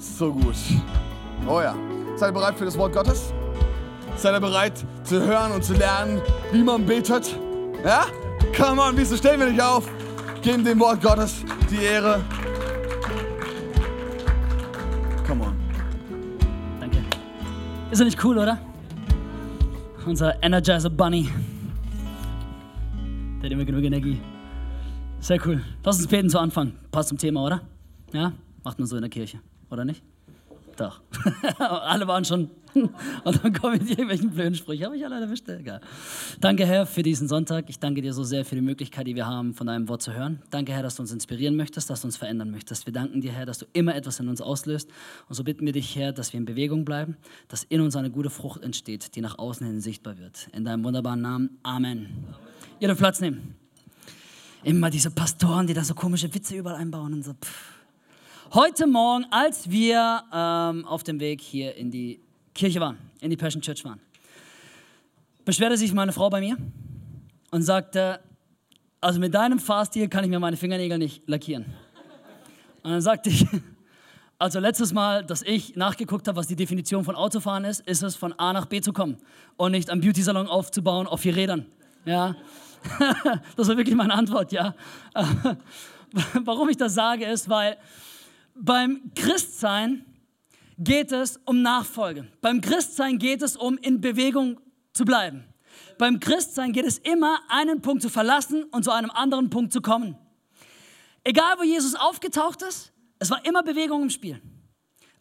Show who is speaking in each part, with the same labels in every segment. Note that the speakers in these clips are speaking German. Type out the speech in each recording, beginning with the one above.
Speaker 1: So gut. Oh ja. Seid ihr bereit für das Wort Gottes? Seid ihr bereit zu hören und zu lernen, wie man betet? Ja? Come on, wieso stellen wir nicht auf? Geben dem Wort Gottes die Ehre. Come on.
Speaker 2: Danke. Ist er nicht cool, oder? Unser Energizer Bunny. Der hat immer genug Energie. Sehr cool. Lass uns beten zu Anfang. Passt zum Thema, oder? Ja? Macht man so in der Kirche, oder nicht? Doch. alle waren schon. Und dann kommen die irgendwelchen blöden Sprüche. Habe ich alle erwischt? Egal. Danke, Herr, für diesen Sonntag. Ich danke dir so sehr für die Möglichkeit, die wir haben, von deinem Wort zu hören. Danke, Herr, dass du uns inspirieren möchtest, dass du uns verändern möchtest. Wir danken dir, Herr, dass du immer etwas in uns auslöst. Und so bitten wir dich, Herr, dass wir in Bewegung bleiben, dass in uns eine gute Frucht entsteht, die nach außen hin sichtbar wird. In deinem wunderbaren Namen. Amen. Amen. Ihr dürft Platz nehmen. Immer diese Pastoren, die da so komische Witze überall einbauen und so. Pff. Heute Morgen, als wir ähm, auf dem Weg hier in die Kirche waren, in die Passion Church waren, beschwerte sich meine Frau bei mir und sagte, also mit deinem Fahrstil kann ich mir meine Fingernägel nicht lackieren. Und dann sagte ich, also letztes Mal, dass ich nachgeguckt habe, was die Definition von Autofahren ist, ist es von A nach B zu kommen und nicht am Beauty-Salon aufzubauen auf vier Rädern. Ja, das war wirklich meine Antwort, ja. Warum ich das sage, ist, weil beim Christsein geht es um Nachfolge. Beim Christsein geht es um in Bewegung zu bleiben. Beim Christsein geht es immer, einen Punkt zu verlassen und zu einem anderen Punkt zu kommen. Egal, wo Jesus aufgetaucht ist, es war immer Bewegung im Spiel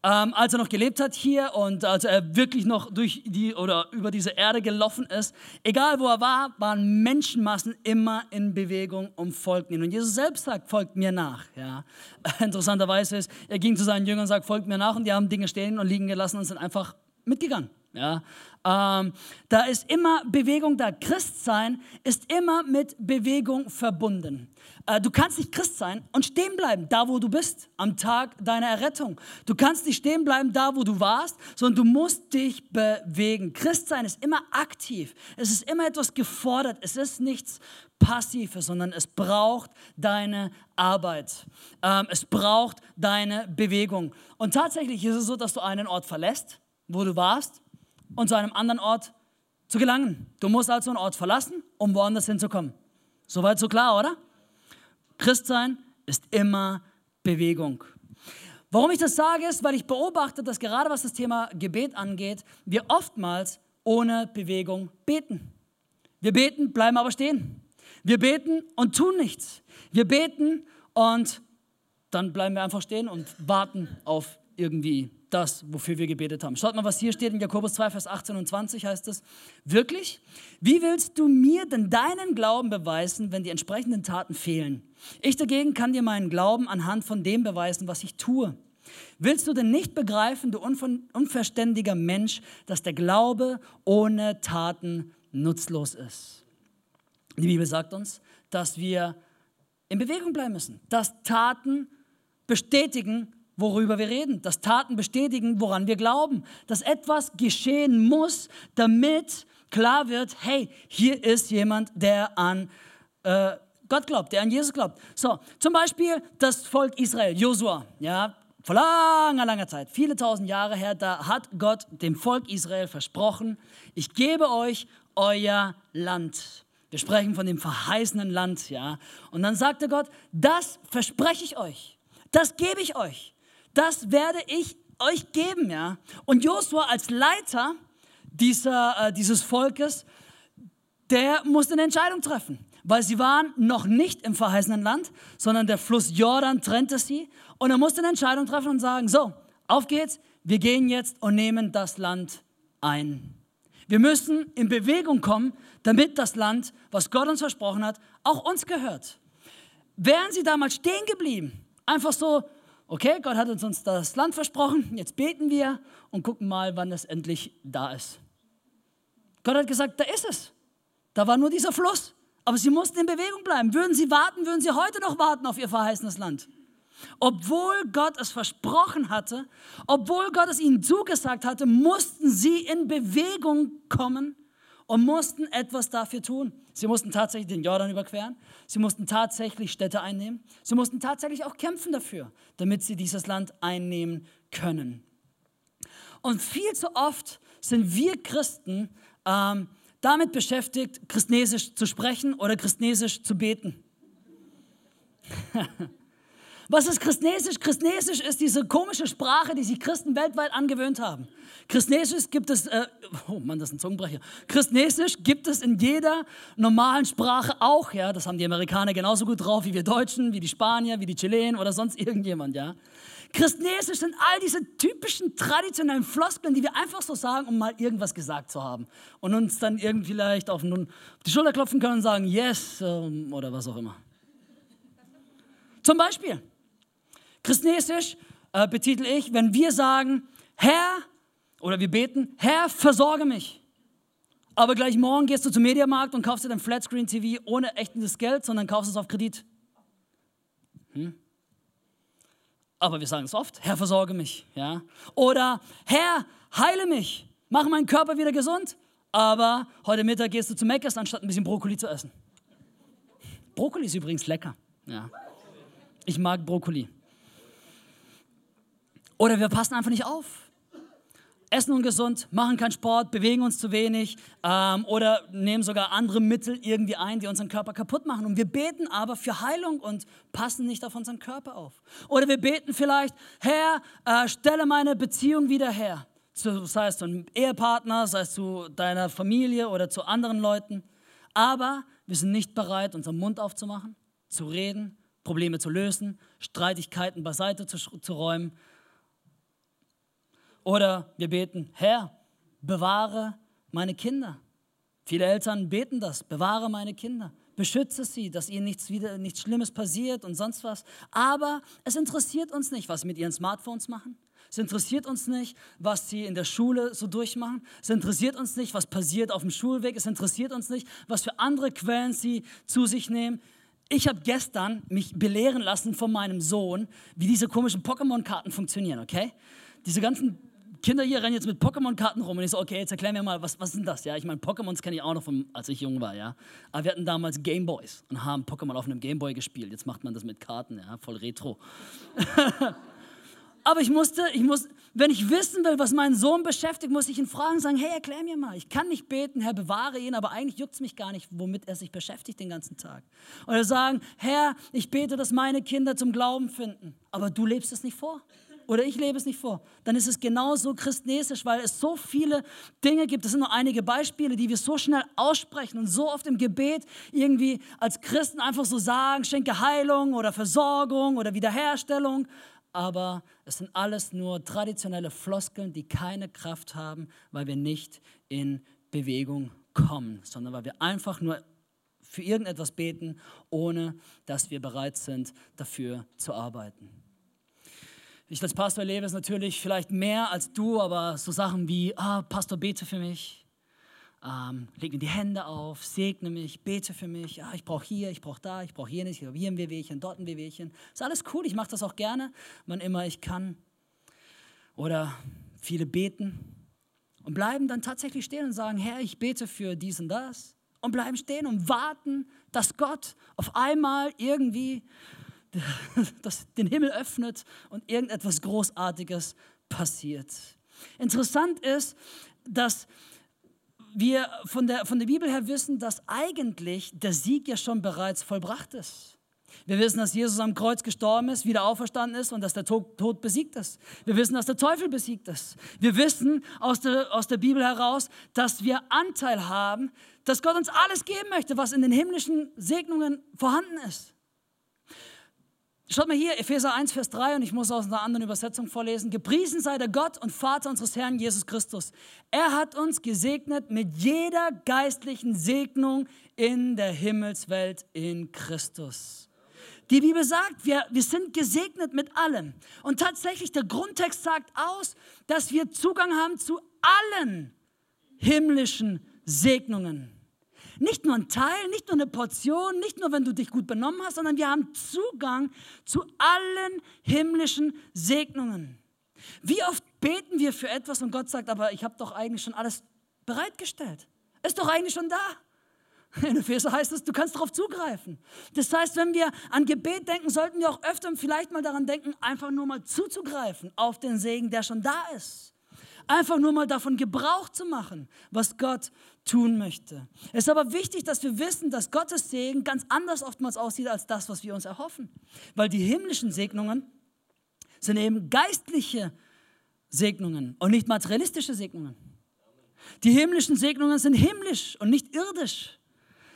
Speaker 2: ähm, als er noch gelebt hat hier und als er wirklich noch durch die oder über diese Erde gelaufen ist, egal wo er war, waren Menschenmassen immer in Bewegung und folgten ihm. Und Jesus selbst sagt, folgt mir nach. Ja. Interessanterweise ist, er ging zu seinen Jüngern und sagt, folgt mir nach und die haben Dinge stehen und liegen gelassen und sind einfach mitgegangen. Ja. Ähm, da ist immer Bewegung da. Christsein ist immer mit Bewegung verbunden. Äh, du kannst nicht Christ sein und stehen bleiben, da wo du bist, am Tag deiner Errettung. Du kannst nicht stehen bleiben, da wo du warst, sondern du musst dich bewegen. Christsein ist immer aktiv. Es ist immer etwas gefordert. Es ist nichts Passives, sondern es braucht deine Arbeit. Ähm, es braucht deine Bewegung. Und tatsächlich ist es so, dass du einen Ort verlässt, wo du warst, und zu einem anderen Ort zu gelangen. Du musst also einen Ort verlassen, um woanders hinzukommen. Soweit so klar, oder? Christsein ist immer Bewegung. Warum ich das sage, ist, weil ich beobachte, dass gerade was das Thema Gebet angeht, wir oftmals ohne Bewegung beten. Wir beten, bleiben aber stehen. Wir beten und tun nichts. Wir beten und dann bleiben wir einfach stehen und warten auf irgendwie das, wofür wir gebetet haben. Schaut mal, was hier steht in Jakobus 2, Vers 18 und 20 heißt es, wirklich? Wie willst du mir denn deinen Glauben beweisen, wenn die entsprechenden Taten fehlen? Ich dagegen kann dir meinen Glauben anhand von dem beweisen, was ich tue. Willst du denn nicht begreifen, du unverständiger Mensch, dass der Glaube ohne Taten nutzlos ist? Die Bibel sagt uns, dass wir in Bewegung bleiben müssen, dass Taten bestätigen, worüber wir reden, dass Taten bestätigen, woran wir glauben, dass etwas geschehen muss, damit klar wird, hey, hier ist jemand, der an äh, Gott glaubt, der an Jesus glaubt. So, zum Beispiel das Volk Israel, Josua, ja, vor langer, langer Zeit, viele tausend Jahre her, da hat Gott dem Volk Israel versprochen, ich gebe euch euer Land. Wir sprechen von dem verheißenen Land, ja. Und dann sagte Gott, das verspreche ich euch, das gebe ich euch das werde ich euch geben, ja. Und Josua als Leiter dieser, äh, dieses Volkes, der musste eine Entscheidung treffen, weil sie waren noch nicht im verheißenen Land, sondern der Fluss Jordan trennte sie und er musste eine Entscheidung treffen und sagen, so, auf geht's, wir gehen jetzt und nehmen das Land ein. Wir müssen in Bewegung kommen, damit das Land, was Gott uns versprochen hat, auch uns gehört. Wären sie damals stehen geblieben, einfach so, okay, Gott hat uns das Land versprochen, jetzt beten wir und gucken mal, wann es endlich da ist. Gott hat gesagt, da ist es. Da war nur dieser Fluss. Aber sie mussten in Bewegung bleiben. Würden sie warten, würden sie heute noch warten auf ihr verheißenes Land. Obwohl Gott es versprochen hatte, obwohl Gott es ihnen zugesagt hatte, mussten sie in Bewegung kommen und mussten etwas dafür tun. Sie mussten tatsächlich den Jordan überqueren. Sie mussten tatsächlich Städte einnehmen. Sie mussten tatsächlich auch kämpfen dafür, damit sie dieses Land einnehmen können. Und viel zu oft sind wir Christen ähm, damit beschäftigt, Christnesisch zu sprechen oder Christnesisch zu beten. Was ist Christnesisch? Christnesisch ist diese komische Sprache, die sich Christen weltweit angewöhnt haben. Christnesisch gibt es, äh, oh Mann, das ist ein Zungenbrecher. Christnesisch gibt es in jeder normalen Sprache auch, ja. Das haben die Amerikaner genauso gut drauf wie wir Deutschen, wie die Spanier, wie die Chilenen oder sonst irgendjemand, ja. Christnesisch sind all diese typischen traditionellen Floskeln, die wir einfach so sagen, um mal irgendwas gesagt zu haben. Und uns dann irgendwie vielleicht auf die Schulter klopfen können und sagen, yes, ähm, oder was auch immer. Zum Beispiel, Christnesisch äh, betitel ich, wenn wir sagen, Herr, oder wir beten, Herr, versorge mich. Aber gleich morgen gehst du zum Mediamarkt und kaufst dir dein Flatscreen TV ohne echtes Geld, sondern kaufst es auf Kredit. Hm? Aber wir sagen es oft, Herr, versorge mich. Ja? Oder Herr, heile mich, mache meinen Körper wieder gesund. Aber heute Mittag gehst du zu Meckers, anstatt ein bisschen Brokkoli zu essen. Brokkoli ist übrigens lecker. Ja. Ich mag Brokkoli. Oder wir passen einfach nicht auf. Essen ungesund, machen keinen Sport, bewegen uns zu wenig ähm, oder nehmen sogar andere Mittel irgendwie ein, die unseren Körper kaputt machen. Und wir beten aber für Heilung und passen nicht auf unseren Körper auf. Oder wir beten vielleicht, Herr, äh, stelle meine Beziehung wieder her. sei es zu einem Ehepartner, sei es zu deiner Familie oder zu anderen Leuten. Aber wir sind nicht bereit, unseren Mund aufzumachen, zu reden, Probleme zu lösen, Streitigkeiten beiseite zu, zu räumen oder wir beten, Herr, bewahre meine Kinder. Viele Eltern beten das, bewahre meine Kinder, beschütze sie, dass ihnen nichts, wieder, nichts Schlimmes passiert und sonst was. Aber es interessiert uns nicht, was sie mit ihren Smartphones machen. Es interessiert uns nicht, was sie in der Schule so durchmachen. Es interessiert uns nicht, was passiert auf dem Schulweg. Es interessiert uns nicht, was für andere Quellen sie zu sich nehmen. Ich habe gestern mich belehren lassen von meinem Sohn, wie diese komischen Pokémon-Karten funktionieren, okay? Diese ganzen Kinder hier rennen jetzt mit Pokémon-Karten rum und ich so, okay, jetzt erklär mir mal, was, was sind das? Ja, ich meine, Pokémons kenne ich auch noch, von, als ich jung war, ja. Aber wir hatten damals Gameboys und haben Pokémon auf einem Gameboy gespielt. Jetzt macht man das mit Karten, ja, voll retro. Aber ich musste, ich muss, wenn ich wissen will, was meinen Sohn beschäftigt, muss ich ihn fragen und sagen, hey, erklär mir mal. Ich kann nicht beten, Herr, bewahre ihn, aber eigentlich juckt es mich gar nicht, womit er sich beschäftigt den ganzen Tag. Oder sagen, Herr, ich bete, dass meine Kinder zum Glauben finden, aber du lebst es nicht vor oder ich lebe es nicht vor, dann ist es genauso christnesisch, weil es so viele Dinge gibt. Das sind nur einige Beispiele, die wir so schnell aussprechen und so oft im Gebet irgendwie als Christen einfach so sagen, schenke Heilung oder Versorgung oder Wiederherstellung. Aber es sind alles nur traditionelle Floskeln, die keine Kraft haben, weil wir nicht in Bewegung kommen, sondern weil wir einfach nur für irgendetwas beten, ohne dass wir bereit sind, dafür zu arbeiten. Ich als Pastor erlebe es natürlich vielleicht mehr als du, aber so Sachen wie, ah, Pastor, bete für mich, ähm, leg mir die Hände auf, segne mich, bete für mich, ja, ich brauche hier, ich brauche da, ich brauche hier nicht, hier ein Wehwehchen, dort ein Wehwehchen. Ist alles cool, ich mache das auch gerne, wann immer ich kann. Oder viele beten und bleiben dann tatsächlich stehen und sagen, Herr, ich bete für dies und das. Und bleiben stehen und warten, dass Gott auf einmal irgendwie das den Himmel öffnet und irgendetwas Großartiges passiert. Interessant ist, dass wir von der, von der Bibel her wissen, dass eigentlich der Sieg ja schon bereits vollbracht ist. Wir wissen, dass Jesus am Kreuz gestorben ist, wieder auferstanden ist und dass der Tod, besiegt ist. Wir wissen, dass der Teufel besiegt ist. Wir wissen aus der, aus der Bibel heraus, dass wir Anteil haben, dass Gott uns alles geben möchte, was in den himmlischen Segnungen vorhanden ist. Schaut mal hier, Epheser 1, Vers 3, und ich muss aus einer anderen Übersetzung vorlesen. Gepriesen sei der Gott und Vater unseres Herrn Jesus Christus. Er hat uns gesegnet mit jeder geistlichen Segnung in der Himmelswelt in Christus. Die Bibel sagt, wir, wir sind gesegnet mit allem. Und tatsächlich, der Grundtext sagt aus, dass wir Zugang haben zu allen himmlischen Segnungen. Nicht nur ein Teil, nicht nur eine Portion, nicht nur, wenn du dich gut benommen hast, sondern wir haben Zugang zu allen himmlischen Segnungen. Wie oft beten wir für etwas und Gott sagt, aber ich habe doch eigentlich schon alles bereitgestellt. Ist doch eigentlich schon da. In Epheser heißt es, du kannst darauf zugreifen. Das heißt, wenn wir an Gebet denken, sollten wir auch öfter vielleicht mal daran denken, einfach nur mal zuzugreifen auf den Segen, der schon da ist. Einfach nur mal davon Gebrauch zu machen, was Gott tun möchte. Es ist aber wichtig, dass wir wissen, dass Gottes Segen ganz anders oftmals aussieht als das, was wir uns erhoffen. Weil die himmlischen Segnungen sind eben geistliche Segnungen und nicht materialistische Segnungen. Die himmlischen Segnungen sind himmlisch und nicht irdisch.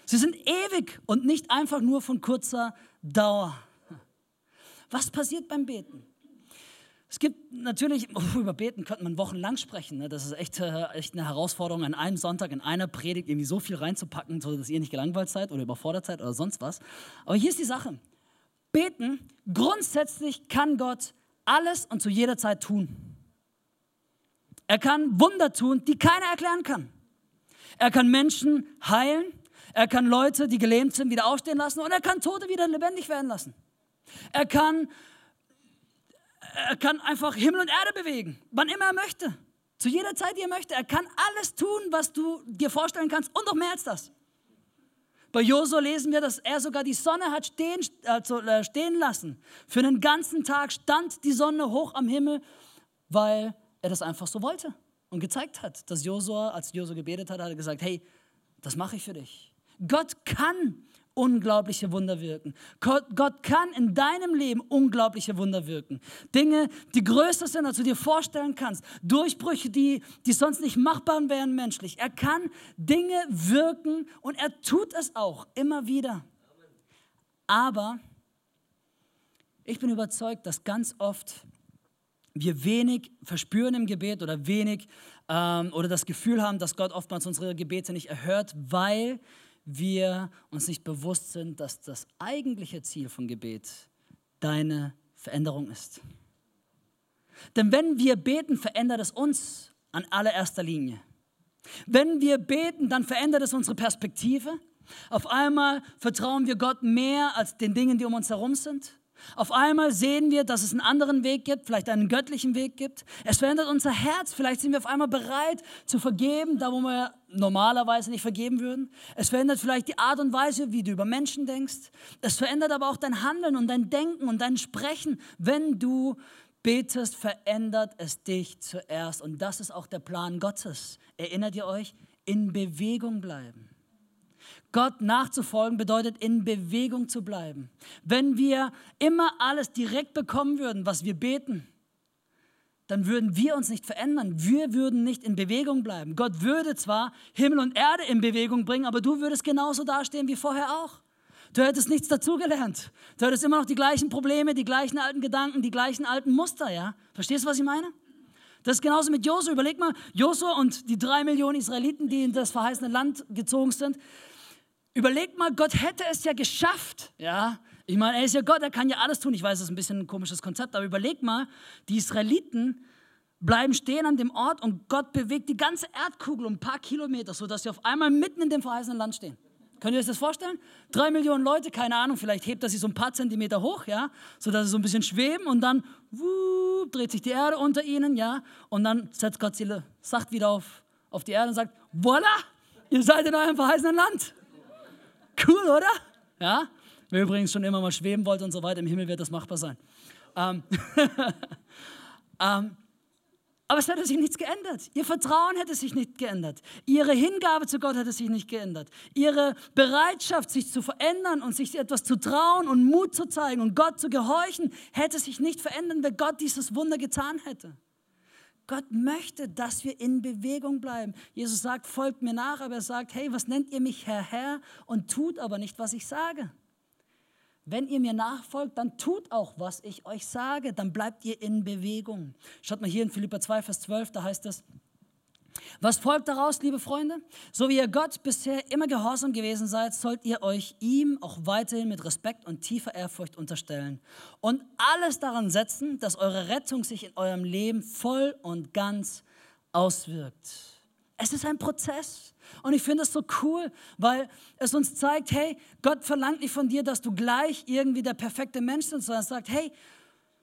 Speaker 2: Sie sind ewig und nicht einfach nur von kurzer Dauer. Was passiert beim Beten? Es gibt natürlich, oh, über Beten könnte man wochenlang sprechen. Ne? Das ist echt, äh, echt eine Herausforderung, an einem Sonntag in einer Predigt irgendwie so viel reinzupacken, sodass ihr nicht gelangweilt seid oder überfordert seid oder sonst was. Aber hier ist die Sache. Beten, grundsätzlich kann Gott alles und zu jeder Zeit tun. Er kann Wunder tun, die keiner erklären kann. Er kann Menschen heilen. Er kann Leute, die gelähmt sind, wieder aufstehen lassen. Und er kann Tote wieder lebendig werden lassen. Er kann, er kann einfach Himmel und Erde bewegen, wann immer er möchte. Zu jeder Zeit, die er möchte. Er kann alles tun, was du dir vorstellen kannst und noch mehr als das. Bei Josua lesen wir, dass er sogar die Sonne hat stehen, also stehen lassen. Für einen ganzen Tag stand die Sonne hoch am Himmel, weil er das einfach so wollte und gezeigt hat, dass Josua, als Josua gebetet hat, hat er gesagt, hey, das mache ich für dich. Gott kann unglaubliche Wunder wirken. Gott, kann in deinem Leben unglaubliche Wunder wirken. Dinge, die größer sind, als du dir vorstellen kannst. Durchbrüche, die, die sonst nicht machbar wären menschlich. Er kann Dinge wirken und er tut es auch immer wieder. Aber ich bin überzeugt, dass ganz oft wir wenig verspüren im Gebet oder wenig ähm, oder das Gefühl haben, dass Gott oftmals unsere Gebete nicht erhört, weil wir uns nicht bewusst sind, dass das eigentliche Ziel von Gebet deine Veränderung ist. Denn wenn wir beten, verändert es uns an allererster Linie. Wenn wir beten, dann verändert es unsere Perspektive. Auf einmal vertrauen wir Gott mehr als den Dingen, die um uns herum sind. Auf einmal sehen wir, dass es einen anderen Weg gibt, vielleicht einen göttlichen Weg gibt. Es verändert unser Herz. Vielleicht sind wir auf einmal bereit zu vergeben, da wo wir normalerweise nicht vergeben würden. Es verändert vielleicht die Art und Weise, wie du über Menschen denkst. Es verändert aber auch dein Handeln und dein Denken und dein Sprechen. Wenn du betest, verändert es dich zuerst. Und das ist auch der Plan Gottes. Erinnert ihr euch? In Bewegung bleiben. Gott nachzufolgen bedeutet, in Bewegung zu bleiben. Wenn wir immer alles direkt bekommen würden, was wir beten, dann würden wir uns nicht verändern. Wir würden nicht in Bewegung bleiben. Gott würde zwar Himmel und Erde in Bewegung bringen, aber du würdest genauso dastehen wie vorher auch. Du hättest nichts dazugelernt. Du hättest immer noch die gleichen Probleme, die gleichen alten Gedanken, die gleichen alten Muster, ja? Verstehst du, was ich meine? Das ist genauso mit Josua. Überleg mal, Josua und die drei Millionen Israeliten, die in das verheißene Land gezogen sind, Überleg mal, Gott hätte es ja geschafft, ja. Ich meine, er ist ja Gott, er kann ja alles tun. Ich weiß, das ist ein bisschen ein komisches Konzept, aber überleg mal, die Israeliten bleiben stehen an dem Ort und Gott bewegt die ganze Erdkugel um ein paar Kilometer, sodass sie auf einmal mitten in dem verheißenen Land stehen. Könnt ihr euch das vorstellen? Drei Millionen Leute, keine Ahnung, vielleicht hebt er sich so ein paar Zentimeter hoch, ja, sodass sie so ein bisschen schweben und dann wuh, dreht sich die Erde unter ihnen, ja, und dann setzt Gott sie sacht wieder auf, auf die Erde und sagt, voila, ihr seid in eurem verheißenen Land. Cool, oder? Ja? Wer übrigens schon immer mal schweben wollte und so weiter, im Himmel wird das machbar sein. Ähm, ähm, aber es hätte sich nichts geändert. Ihr Vertrauen hätte sich nicht geändert. Ihre Hingabe zu Gott hätte sich nicht geändert. Ihre Bereitschaft, sich zu verändern und sich etwas zu trauen und Mut zu zeigen und Gott zu gehorchen, hätte sich nicht verändern, wenn Gott dieses Wunder getan hätte. Gott möchte, dass wir in Bewegung bleiben. Jesus sagt, folgt mir nach, aber er sagt, hey, was nennt ihr mich Herr, Herr und tut aber nicht, was ich sage. Wenn ihr mir nachfolgt, dann tut auch, was ich euch sage, dann bleibt ihr in Bewegung. Schaut mal hier in Philippa 2, Vers 12, da heißt es, was folgt daraus, liebe Freunde? So wie ihr Gott bisher immer gehorsam gewesen seid, sollt ihr euch ihm auch weiterhin mit Respekt und tiefer Ehrfurcht unterstellen und alles daran setzen, dass eure Rettung sich in eurem Leben voll und ganz auswirkt. Es ist ein Prozess. Und ich finde es so cool, weil es uns zeigt, hey, Gott verlangt nicht von dir, dass du gleich irgendwie der perfekte Mensch bist, sondern er sagt, hey,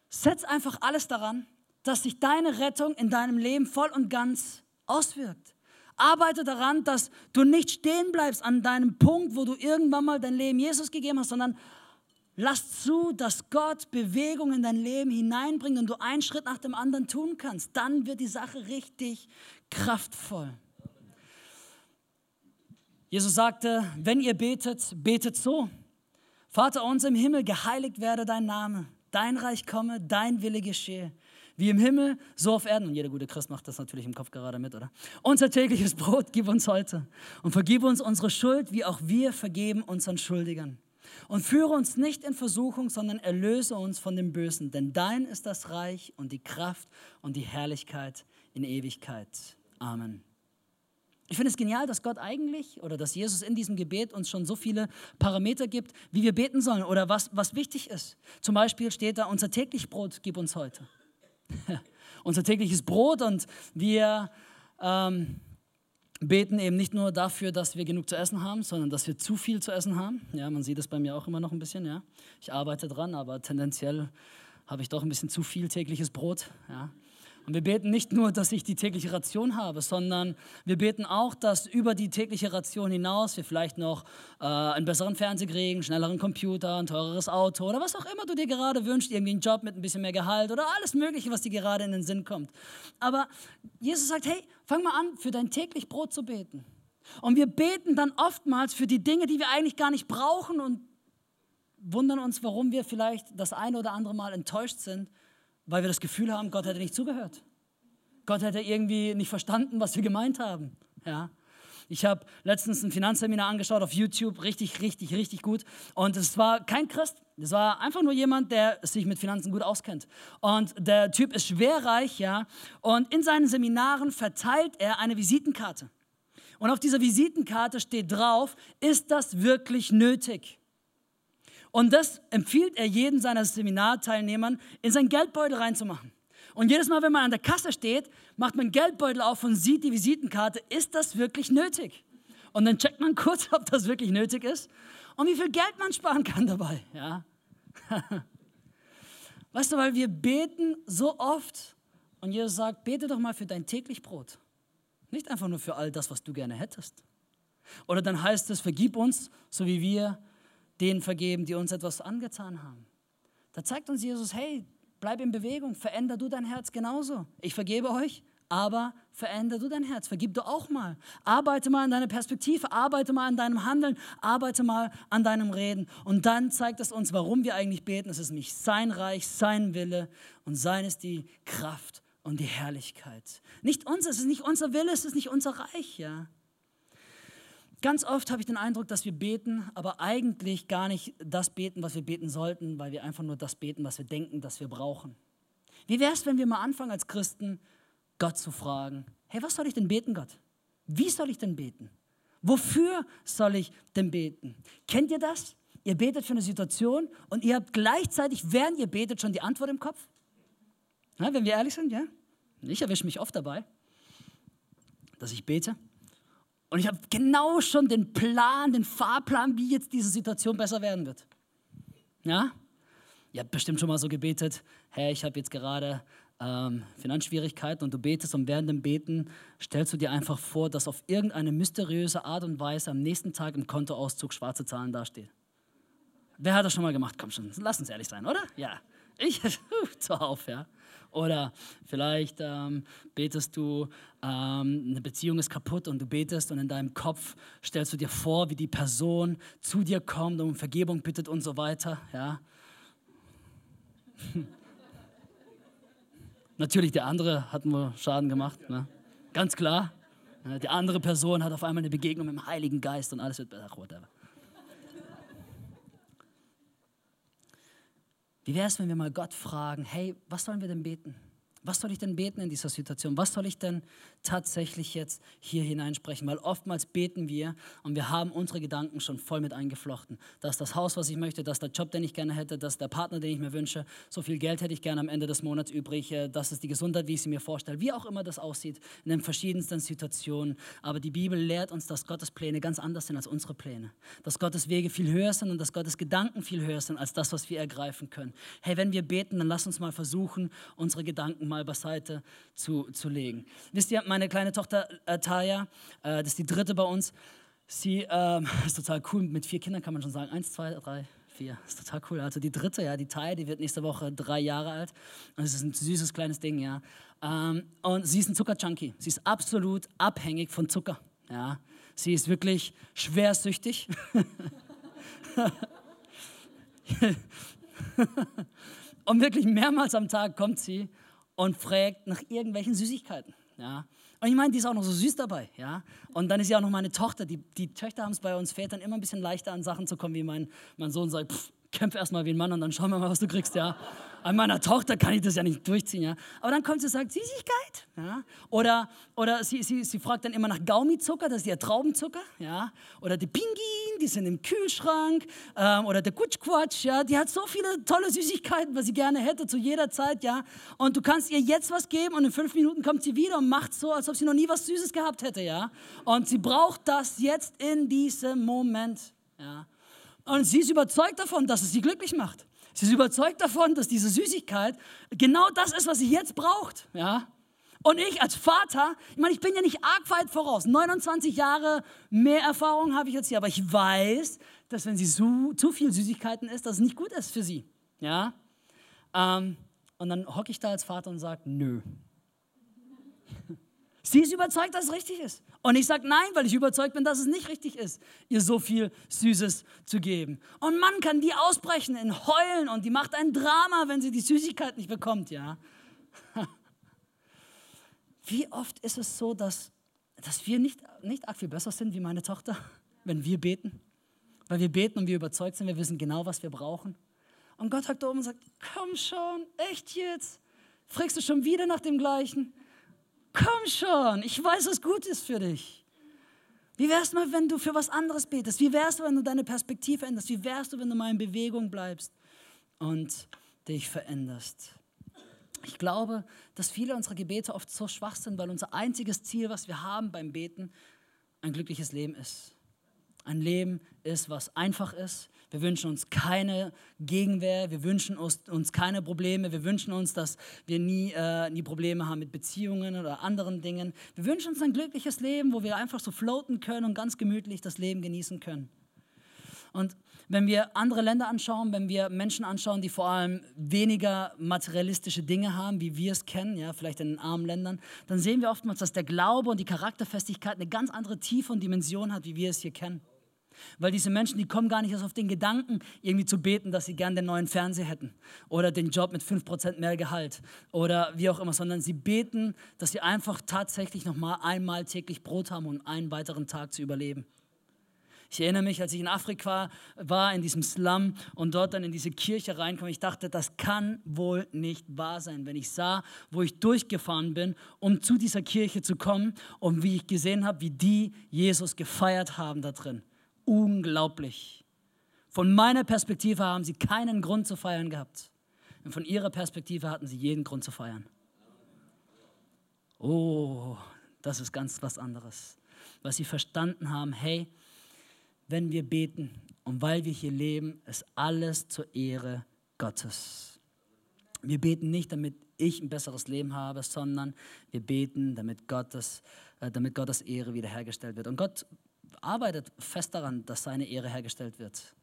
Speaker 2: setz einfach alles daran, dass sich deine Rettung in deinem Leben voll und ganz auswirkt. Arbeite daran, dass du nicht stehen bleibst an deinem Punkt, wo du irgendwann mal dein Leben Jesus gegeben hast, sondern lass zu, dass Gott Bewegung in dein Leben hineinbringt und du einen Schritt nach dem anderen tun kannst. Dann wird die Sache richtig kraftvoll. Jesus sagte, wenn ihr betet, betet so. Vater uns im Himmel, geheiligt werde dein Name, dein Reich komme, dein Wille geschehe. Wie im Himmel, so auf Erden. Und jeder gute Christ macht das natürlich im Kopf gerade mit, oder? Unser tägliches Brot gib uns heute. Und vergib uns unsere Schuld, wie auch wir vergeben unseren Schuldigern. Und führe uns nicht in Versuchung, sondern erlöse uns von dem Bösen. Denn dein ist das Reich und die Kraft und die Herrlichkeit in Ewigkeit. Amen. Ich finde es genial, dass Gott eigentlich oder dass Jesus in diesem Gebet uns schon so viele Parameter gibt, wie wir beten sollen oder was, was wichtig ist. Zum Beispiel steht da, unser täglich Brot gib uns heute. unser tägliches Brot und wir ähm, beten eben nicht nur dafür, dass wir genug zu essen haben, sondern dass wir zu viel zu essen haben. Ja, man sieht es bei mir auch immer noch ein bisschen. Ja, ich arbeite dran, aber tendenziell habe ich doch ein bisschen zu viel tägliches Brot. Ja. Und wir beten nicht nur, dass ich die tägliche Ration habe, sondern wir beten auch, dass über die tägliche Ration hinaus wir vielleicht noch äh, einen besseren Fernseher kriegen, schnelleren Computer, ein teureres Auto oder was auch immer du dir gerade wünschst, irgendwie einen Job mit ein bisschen mehr Gehalt oder alles Mögliche, was dir gerade in den Sinn kommt. Aber Jesus sagt, hey, fang mal an, für dein täglich Brot zu beten. Und wir beten dann oftmals für die Dinge, die wir eigentlich gar nicht brauchen und wundern uns, warum wir vielleicht das eine oder andere Mal enttäuscht sind weil wir das Gefühl haben, Gott hätte nicht zugehört. Gott hätte irgendwie nicht verstanden, was wir gemeint haben. Ja. Ich habe letztens ein Finanzseminar angeschaut auf YouTube, richtig, richtig, richtig gut. Und es war kein Christ, es war einfach nur jemand, der sich mit Finanzen gut auskennt. Und der Typ ist schwerreich, ja. Und in seinen Seminaren verteilt er eine Visitenkarte. Und auf dieser Visitenkarte steht drauf, ist das wirklich nötig? Und das empfiehlt er jedem seiner Seminarteilnehmern, in seinen Geldbeutel reinzumachen. Und jedes Mal, wenn man an der Kasse steht, macht man Geldbeutel auf und sieht die Visitenkarte, ist das wirklich nötig? Und dann checkt man kurz, ob das wirklich nötig ist und wie viel Geld man sparen kann dabei. Ja? weißt du, weil wir beten so oft und Jesus sagt, bete doch mal für dein täglich Brot. Nicht einfach nur für all das, was du gerne hättest. Oder dann heißt es, vergib uns, so wie wir denen vergeben, die uns etwas angetan haben. Da zeigt uns Jesus, hey, bleib in Bewegung, veränder du dein Herz genauso. Ich vergebe euch, aber veränder du dein Herz, vergib du auch mal. Arbeite mal an deiner Perspektive, arbeite mal an deinem Handeln, arbeite mal an deinem Reden. Und dann zeigt es uns, warum wir eigentlich beten. Es ist nämlich sein Reich, sein Wille und sein ist die Kraft und die Herrlichkeit. Nicht uns, es ist nicht unser Wille, es ist nicht unser Reich, ja. Ganz oft habe ich den Eindruck, dass wir beten, aber eigentlich gar nicht das beten, was wir beten sollten, weil wir einfach nur das beten, was wir denken, dass wir brauchen. Wie wäre es, wenn wir mal anfangen als Christen, Gott zu fragen, hey, was soll ich denn beten, Gott? Wie soll ich denn beten? Wofür soll ich denn beten? Kennt ihr das? Ihr betet für eine Situation und ihr habt gleichzeitig, während ihr betet, schon die Antwort im Kopf? Ja, wenn wir ehrlich sind, ja? Ich erwische mich oft dabei, dass ich bete und ich habe genau schon den Plan, den Fahrplan, wie jetzt diese Situation besser werden wird. Ja? Ihr habt bestimmt schon mal so gebetet, hey, ich habe jetzt gerade ähm, Finanzschwierigkeiten und du betest und während dem Beten stellst du dir einfach vor, dass auf irgendeine mysteriöse Art und Weise am nächsten Tag im Kontoauszug schwarze Zahlen dastehen. Wer hat das schon mal gemacht? Komm schon, lass uns ehrlich sein, oder? Ja, ich, zuhauf, ja. Oder vielleicht ähm, betest du, ähm, eine Beziehung ist kaputt und du betest und in deinem Kopf stellst du dir vor, wie die Person zu dir kommt und um Vergebung bittet und so weiter. Ja. Natürlich, der andere hat nur Schaden gemacht, ne? ganz klar. Die andere Person hat auf einmal eine Begegnung mit dem Heiligen Geist und alles wird besser. Whatever. Wie wäre es, wenn wir mal Gott fragen, hey, was sollen wir denn beten? Was soll ich denn beten in dieser Situation? Was soll ich denn tatsächlich jetzt hier hineinsprechen? Weil oftmals beten wir und wir haben unsere Gedanken schon voll mit eingeflochten. Das ist das Haus, was ich möchte, das ist der Job, den ich gerne hätte, das ist der Partner, den ich mir wünsche. So viel Geld hätte ich gerne am Ende des Monats übrig. Äh, das ist die Gesundheit, wie ich sie mir vorstelle. Wie auch immer das aussieht, in den verschiedensten Situationen. Aber die Bibel lehrt uns, dass Gottes Pläne ganz anders sind als unsere Pläne. Dass Gottes Wege viel höher sind und dass Gottes Gedanken viel höher sind als das, was wir ergreifen können. Hey, wenn wir beten, dann lass uns mal versuchen, unsere Gedanken mal beiseite zu, zu legen. Wisst ihr, meine kleine Tochter äh, Taya, äh, das ist die dritte bei uns, sie ähm, ist total cool, mit vier Kindern kann man schon sagen, eins, zwei, drei, vier, ist total cool. Also die dritte, ja, die Taya, die wird nächste Woche drei Jahre alt und es ist ein süßes kleines Ding, ja. Ähm, und sie ist ein Zuckerjunkie, sie ist absolut abhängig von Zucker, ja. Sie ist wirklich schwersüchtig. und wirklich mehrmals am Tag kommt sie und fragt nach irgendwelchen Süßigkeiten. Ja. Und ich meine, die ist auch noch so süß dabei. Ja. Und dann ist ja auch noch meine Tochter. Die, die Töchter haben es bei uns Vätern immer ein bisschen leichter an Sachen zu kommen, wie mein, mein Sohn sagt, pff, kämpf erstmal wie ein Mann und dann schauen wir mal, was du kriegst. Ja. An meiner Tochter kann ich das ja nicht durchziehen. Ja. Aber dann kommt sie und sagt, Süßigkeit. Ja. Oder, oder sie, sie, sie fragt dann immer nach Gaumizucker, das ist ja Traubenzucker. Ja. Oder die Pingin, die sind im Kühlschrank. Ähm, oder der Kutschquatsch, ja. die hat so viele tolle Süßigkeiten, was sie gerne hätte zu jeder Zeit. Ja. Und du kannst ihr jetzt was geben und in fünf Minuten kommt sie wieder und macht so, als ob sie noch nie was Süßes gehabt hätte. Ja. Und sie braucht das jetzt in diesem Moment. Ja. Und sie ist überzeugt davon, dass es sie glücklich macht. Sie ist überzeugt davon, dass diese Süßigkeit genau das ist, was sie jetzt braucht. Ja? Und ich als Vater, ich meine, ich bin ja nicht arg weit voraus. 29 Jahre mehr Erfahrung habe ich jetzt hier, aber ich weiß, dass wenn sie zu, zu viel Süßigkeiten isst, dass es nicht gut ist für sie. Ja? Ähm, und dann hocke ich da als Vater und sage, nö. Sie ist überzeugt, dass es richtig ist. Und ich sage nein, weil ich überzeugt bin, dass es nicht richtig ist, ihr so viel Süßes zu geben. Und man kann die ausbrechen in Heulen und die macht ein Drama, wenn sie die Süßigkeit nicht bekommt, ja. Wie oft ist es so, dass, dass wir nicht, nicht arg viel besser sind wie meine Tochter, wenn wir beten? Weil wir beten und wir überzeugt sind, wir wissen genau, was wir brauchen. Und Gott da oben und sagt, komm schon, echt jetzt? Fragst du schon wieder nach dem Gleichen? Komm schon, ich weiß, was gut ist für dich. Wie wär's mal, wenn du für was anderes betest? Wie wär's, wenn du deine Perspektive änderst? Wie wärst du, wenn du mal in Bewegung bleibst und dich veränderst? Ich glaube, dass viele unserer Gebete oft so schwach sind, weil unser einziges Ziel, was wir haben beim Beten, ein glückliches Leben ist. Ein Leben ist, was einfach ist, wir wünschen uns keine Gegenwehr, wir wünschen uns, keine Probleme, wir wünschen uns, dass wir nie, äh, nie Probleme haben mit Beziehungen oder anderen Dingen. Wir wünschen uns ein glückliches Leben, wo wir einfach so floaten können und ganz gemütlich das Leben genießen können. Und wenn wir andere Länder anschauen, wenn wir Menschen anschauen, die vor allem weniger materialistische Dinge haben, wie wir es kennen, ja, vielleicht in den armen Ländern, dann sehen wir oftmals, dass der Glaube und die Charakterfestigkeit eine ganz andere Tiefe und Dimension hat, wie wir es hier kennen. Weil diese Menschen, die kommen gar nicht erst auf den Gedanken, irgendwie zu beten, dass sie gern den neuen Fernseher hätten oder den Job mit 5% mehr Gehalt oder wie auch immer, sondern sie beten, dass sie einfach tatsächlich nochmal einmal täglich Brot haben, um einen weiteren Tag zu überleben. Ich erinnere mich, als ich in Afrika war, in diesem Slum und dort dann in diese Kirche reinkam, ich dachte, das kann wohl nicht wahr sein. Wenn ich sah, wo ich durchgefahren bin, um zu dieser Kirche zu kommen und wie ich gesehen habe, wie die Jesus gefeiert haben da drin unglaublich. Von meiner Perspektive haben sie keinen Grund zu feiern gehabt. Und von ihrer Perspektive hatten sie jeden Grund zu feiern. Oh, das ist ganz was anderes. Was sie verstanden haben, hey, wenn wir beten und weil wir hier leben, ist alles zur Ehre Gottes. Wir beten nicht, damit ich ein besseres Leben habe, sondern wir beten, damit Gottes, äh, damit Gottes Ehre wiederhergestellt wird. Und Gott arbeitet fest daran, dass seine Ehre hergestellt wird.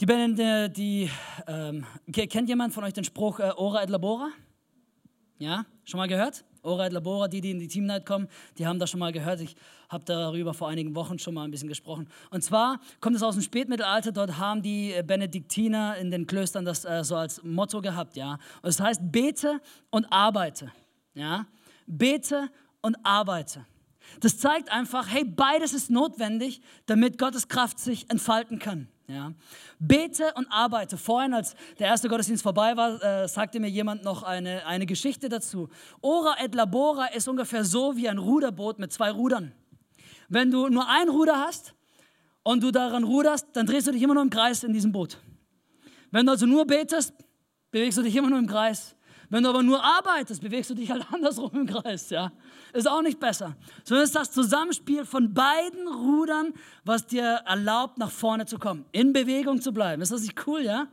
Speaker 2: Die, die, die ähm, kennt jemand von euch den Spruch äh, Ora et Labora? Ja, schon mal gehört? Ora et Labora, die, die in die Team Night kommen, die haben das schon mal gehört. Ich habe darüber vor einigen Wochen schon mal ein bisschen gesprochen. Und zwar kommt es aus dem Spätmittelalter, dort haben die Benediktiner in den Klöstern das äh, so als Motto gehabt. Ja? Und das heißt, bete und arbeite. Ja? Bete und arbeite. Das zeigt einfach, hey, beides ist notwendig, damit Gottes Kraft sich entfalten kann. Ja. Bete und arbeite. Vorhin, als der erste Gottesdienst vorbei war, äh, sagte mir jemand noch eine, eine Geschichte dazu. Ora et labora ist ungefähr so wie ein Ruderboot mit zwei Rudern. Wenn du nur ein Ruder hast und du daran ruderst, dann drehst du dich immer nur im Kreis in diesem Boot. Wenn du also nur betest, bewegst du dich immer nur im Kreis. Wenn du aber nur arbeitest, bewegst du dich halt andersrum im Kreis, ja. Ist auch nicht besser. Sondern es ist das Zusammenspiel von beiden Rudern, was dir erlaubt, nach vorne zu kommen, in Bewegung zu bleiben. Ist das nicht cool, ja?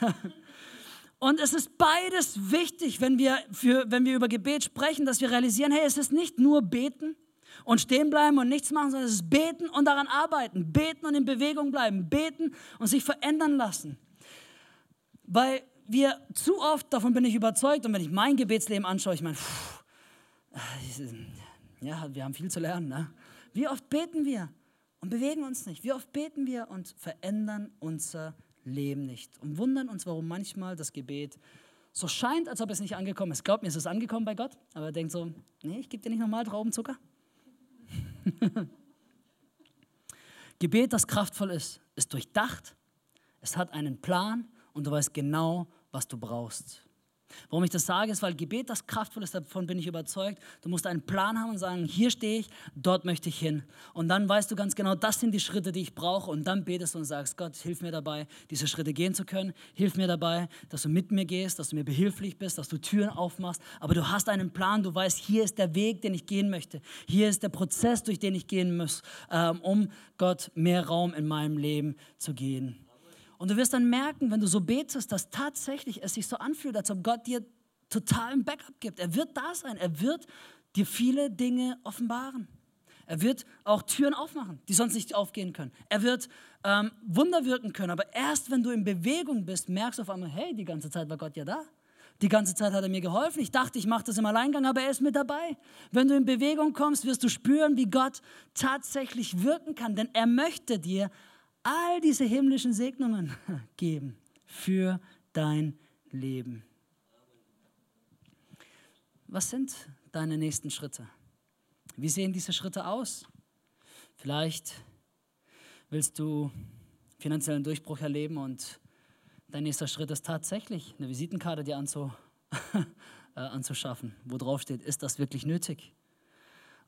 Speaker 2: Und es ist beides wichtig, wenn wir, für, wenn wir über Gebet sprechen, dass wir realisieren, hey, es ist nicht nur beten und stehen bleiben und nichts machen, sondern es ist beten und daran arbeiten, beten und in Bewegung bleiben, beten und sich verändern lassen. Weil wir zu oft, davon bin ich überzeugt, und wenn ich mein Gebetsleben anschaue, ich meine, pff, ja, wir haben viel zu lernen. Ne? Wie oft beten wir und bewegen uns nicht? Wie oft beten wir und verändern unser Leben nicht und wundern uns, warum manchmal das Gebet so scheint, als ob es nicht angekommen ist. Glaubt mir, es ist angekommen bei Gott, aber er denkt so, nee, ich gebe dir nicht nochmal Traubenzucker. Gebet, das kraftvoll ist, ist durchdacht, es hat einen Plan und du weißt genau, was du brauchst. Warum ich das sage, ist, weil Gebet das kraftvoll ist, davon bin ich überzeugt. Du musst einen Plan haben und sagen, hier stehe ich, dort möchte ich hin. Und dann weißt du ganz genau, das sind die Schritte, die ich brauche. Und dann betest du und sagst, Gott, hilf mir dabei, diese Schritte gehen zu können. Hilf mir dabei, dass du mit mir gehst, dass du mir behilflich bist, dass du Türen aufmachst. Aber du hast einen Plan, du weißt, hier ist der Weg, den ich gehen möchte. Hier ist der Prozess, durch den ich gehen muss, ähm, um Gott mehr Raum in meinem Leben zu gehen. Und du wirst dann merken, wenn du so betest, dass tatsächlich es sich so anfühlt, als ob Gott dir totalen Backup gibt. Er wird da sein. Er wird dir viele Dinge offenbaren. Er wird auch Türen aufmachen, die sonst nicht aufgehen können. Er wird ähm, Wunder wirken können. Aber erst wenn du in Bewegung bist, merkst du auf einmal, hey, die ganze Zeit war Gott ja da. Die ganze Zeit hat er mir geholfen. Ich dachte, ich mache das im Alleingang, aber er ist mit dabei. Wenn du in Bewegung kommst, wirst du spüren, wie Gott tatsächlich wirken kann. Denn er möchte dir all diese himmlischen Segnungen geben für dein Leben. Was sind deine nächsten Schritte? Wie sehen diese Schritte aus? Vielleicht willst du finanziellen Durchbruch erleben und dein nächster Schritt ist tatsächlich eine Visitenkarte dir anzu, äh, anzuschaffen, wo drauf steht, ist das wirklich nötig?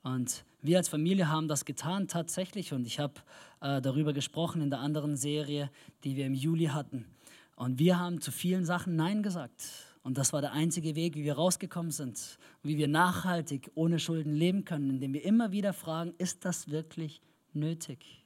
Speaker 2: Und wir als Familie haben das getan tatsächlich und ich habe äh, darüber gesprochen in der anderen Serie, die wir im Juli hatten. Und wir haben zu vielen Sachen Nein gesagt. Und das war der einzige Weg, wie wir rausgekommen sind, wie wir nachhaltig ohne Schulden leben können, indem wir immer wieder fragen, ist das wirklich nötig?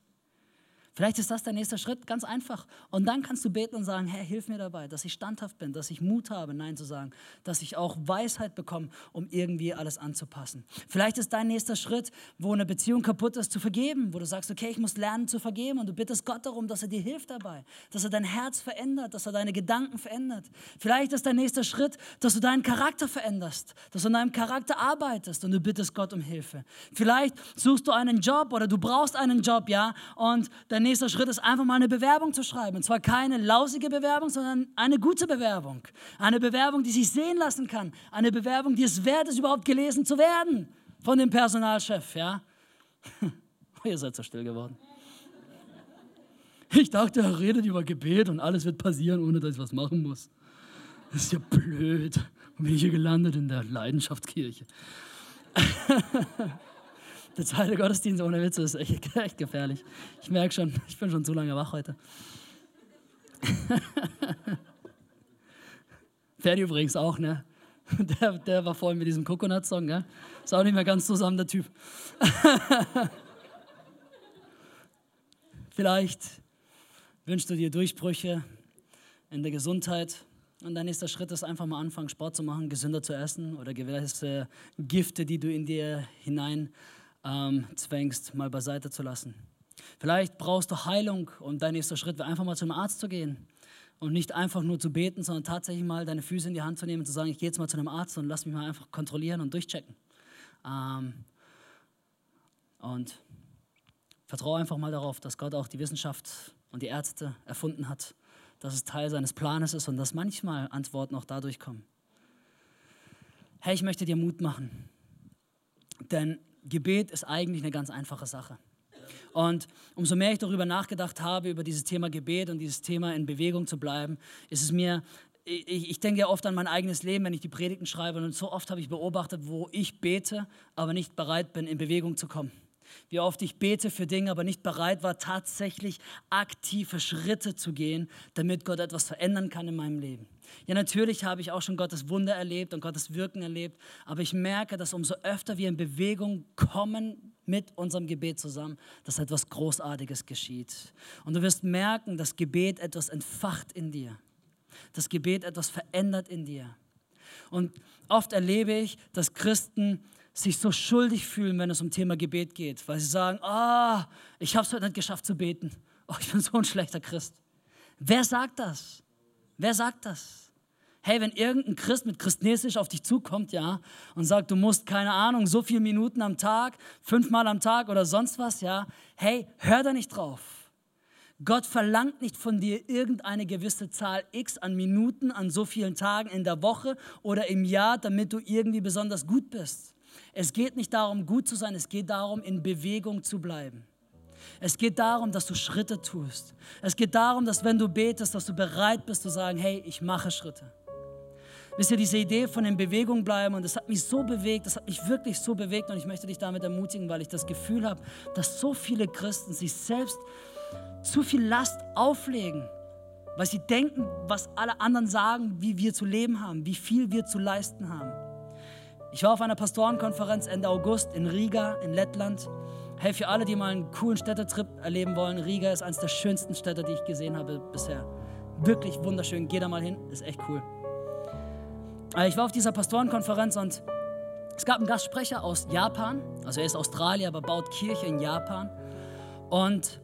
Speaker 2: Vielleicht ist das der nächste Schritt, ganz einfach. Und dann kannst du beten und sagen, Herr, hilf mir dabei, dass ich standhaft bin, dass ich Mut habe, Nein zu sagen, dass ich auch Weisheit bekomme, um irgendwie alles anzupassen. Vielleicht ist dein nächster Schritt, wo eine Beziehung kaputt ist, zu vergeben, wo du sagst, okay, ich muss lernen zu vergeben und du bittest Gott darum, dass er dir hilft dabei, dass er dein Herz verändert, dass er deine Gedanken verändert. Vielleicht ist dein nächster Schritt, dass du deinen Charakter veränderst, dass du an deinem Charakter arbeitest und du bittest Gott um Hilfe. Vielleicht suchst du einen Job oder du brauchst einen Job, ja, und dein nächster Schritt ist einfach mal eine Bewerbung zu schreiben. Und zwar keine lausige Bewerbung, sondern eine gute Bewerbung. Eine Bewerbung, die sich sehen lassen kann. Eine Bewerbung, die es wert ist, überhaupt gelesen zu werden von dem Personalchef. Ja? Ihr seid so still geworden. Ich dachte, er redet über Gebet und alles wird passieren, ohne dass ich was machen muss. Das ist ja blöd. Und bin ich hier gelandet in der Leidenschaftskirche. Der zweite Gottesdienst ohne Witze ist echt, echt gefährlich. Ich merke schon, ich bin schon zu lange wach heute. Ferdi übrigens auch, ne? Der, der war vorhin mit diesem Coconut-Song, ne? Ist auch nicht mehr ganz zusammen, der Typ. Vielleicht wünschst du dir Durchbrüche in der Gesundheit. Und dein nächster Schritt ist einfach mal anfangen, Sport zu machen, gesünder zu essen oder gewisse Gifte, die du in dir hinein ähm, zwängst, mal beiseite zu lassen. Vielleicht brauchst du Heilung und dein nächster Schritt wäre einfach mal zum Arzt zu gehen und nicht einfach nur zu beten, sondern tatsächlich mal deine Füße in die Hand zu nehmen und zu sagen, ich gehe jetzt mal zu einem Arzt und lass mich mal einfach kontrollieren und durchchecken. Ähm, und vertraue einfach mal darauf, dass Gott auch die Wissenschaft und die Ärzte erfunden hat, dass es Teil seines Planes ist und dass manchmal Antworten auch dadurch kommen. Hey, ich möchte dir Mut machen, denn Gebet ist eigentlich eine ganz einfache Sache. Und umso mehr ich darüber nachgedacht habe, über dieses Thema Gebet und dieses Thema in Bewegung zu bleiben, ist es mir, ich, ich denke ja oft an mein eigenes Leben, wenn ich die Predigten schreibe. Und so oft habe ich beobachtet, wo ich bete, aber nicht bereit bin, in Bewegung zu kommen. Wie oft ich bete für Dinge, aber nicht bereit war, tatsächlich aktive Schritte zu gehen, damit Gott etwas verändern kann in meinem Leben. Ja, natürlich habe ich auch schon Gottes Wunder erlebt und Gottes Wirken erlebt, aber ich merke, dass umso öfter wir in Bewegung kommen mit unserem Gebet zusammen, dass etwas Großartiges geschieht. Und du wirst merken, dass Gebet etwas entfacht in dir. das Gebet etwas verändert in dir. Und oft erlebe ich, dass Christen sich so schuldig fühlen, wenn es um Thema Gebet geht, weil sie sagen, ah, oh, ich habe es heute nicht geschafft zu beten. Oh, ich bin so ein schlechter Christ. Wer sagt das? Wer sagt das? Hey, wenn irgendein Christ mit Christnesisch auf dich zukommt, ja, und sagt, du musst, keine Ahnung, so viele Minuten am Tag, fünfmal am Tag oder sonst was, ja, hey, hör da nicht drauf. Gott verlangt nicht von dir irgendeine gewisse Zahl X an Minuten, an so vielen Tagen in der Woche oder im Jahr, damit du irgendwie besonders gut bist. Es geht nicht darum, gut zu sein, es geht darum, in Bewegung zu bleiben. Es geht darum, dass du Schritte tust. Es geht darum, dass wenn du betest, dass du bereit bist zu sagen, hey, ich mache Schritte. Wisst ihr, diese Idee von in Bewegung bleiben und das hat mich so bewegt, das hat mich wirklich so bewegt und ich möchte dich damit ermutigen, weil ich das Gefühl habe, dass so viele Christen sich selbst zu viel Last auflegen, weil sie denken, was alle anderen sagen, wie wir zu leben haben, wie viel wir zu leisten haben. Ich war auf einer Pastorenkonferenz Ende August in Riga in Lettland Hey, für alle, die mal einen coolen Städtetrip erleben wollen, Riga ist eines der schönsten Städte, die ich gesehen habe bisher. Wirklich wunderschön. Geh da mal hin, ist echt cool. Äh, ich war auf dieser Pastorenkonferenz und es gab einen Gastsprecher aus Japan. Also er ist Australier, aber baut Kirche in Japan. Und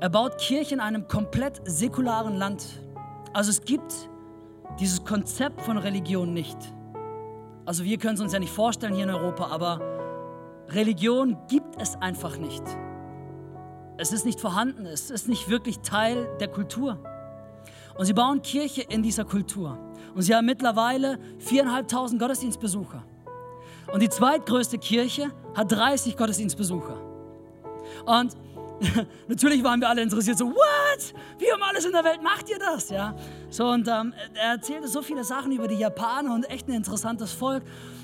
Speaker 2: er baut Kirche in einem komplett säkularen Land. Also es gibt dieses Konzept von Religion nicht. Also wir können es uns ja nicht vorstellen hier in Europa, aber Religion gibt es einfach nicht. Es ist nicht vorhanden, es ist nicht wirklich Teil der Kultur. Und sie bauen Kirche in dieser Kultur. Und sie haben mittlerweile viereinhalbtausend Gottesdienstbesucher. Und die zweitgrößte Kirche hat 30 Gottesdienstbesucher. Und natürlich waren wir alle interessiert, so, what? Wie um alles in der Welt macht ihr das? Ja? So, und ähm, er erzählte so viele Sachen über die Japaner und echt ein interessantes Volk.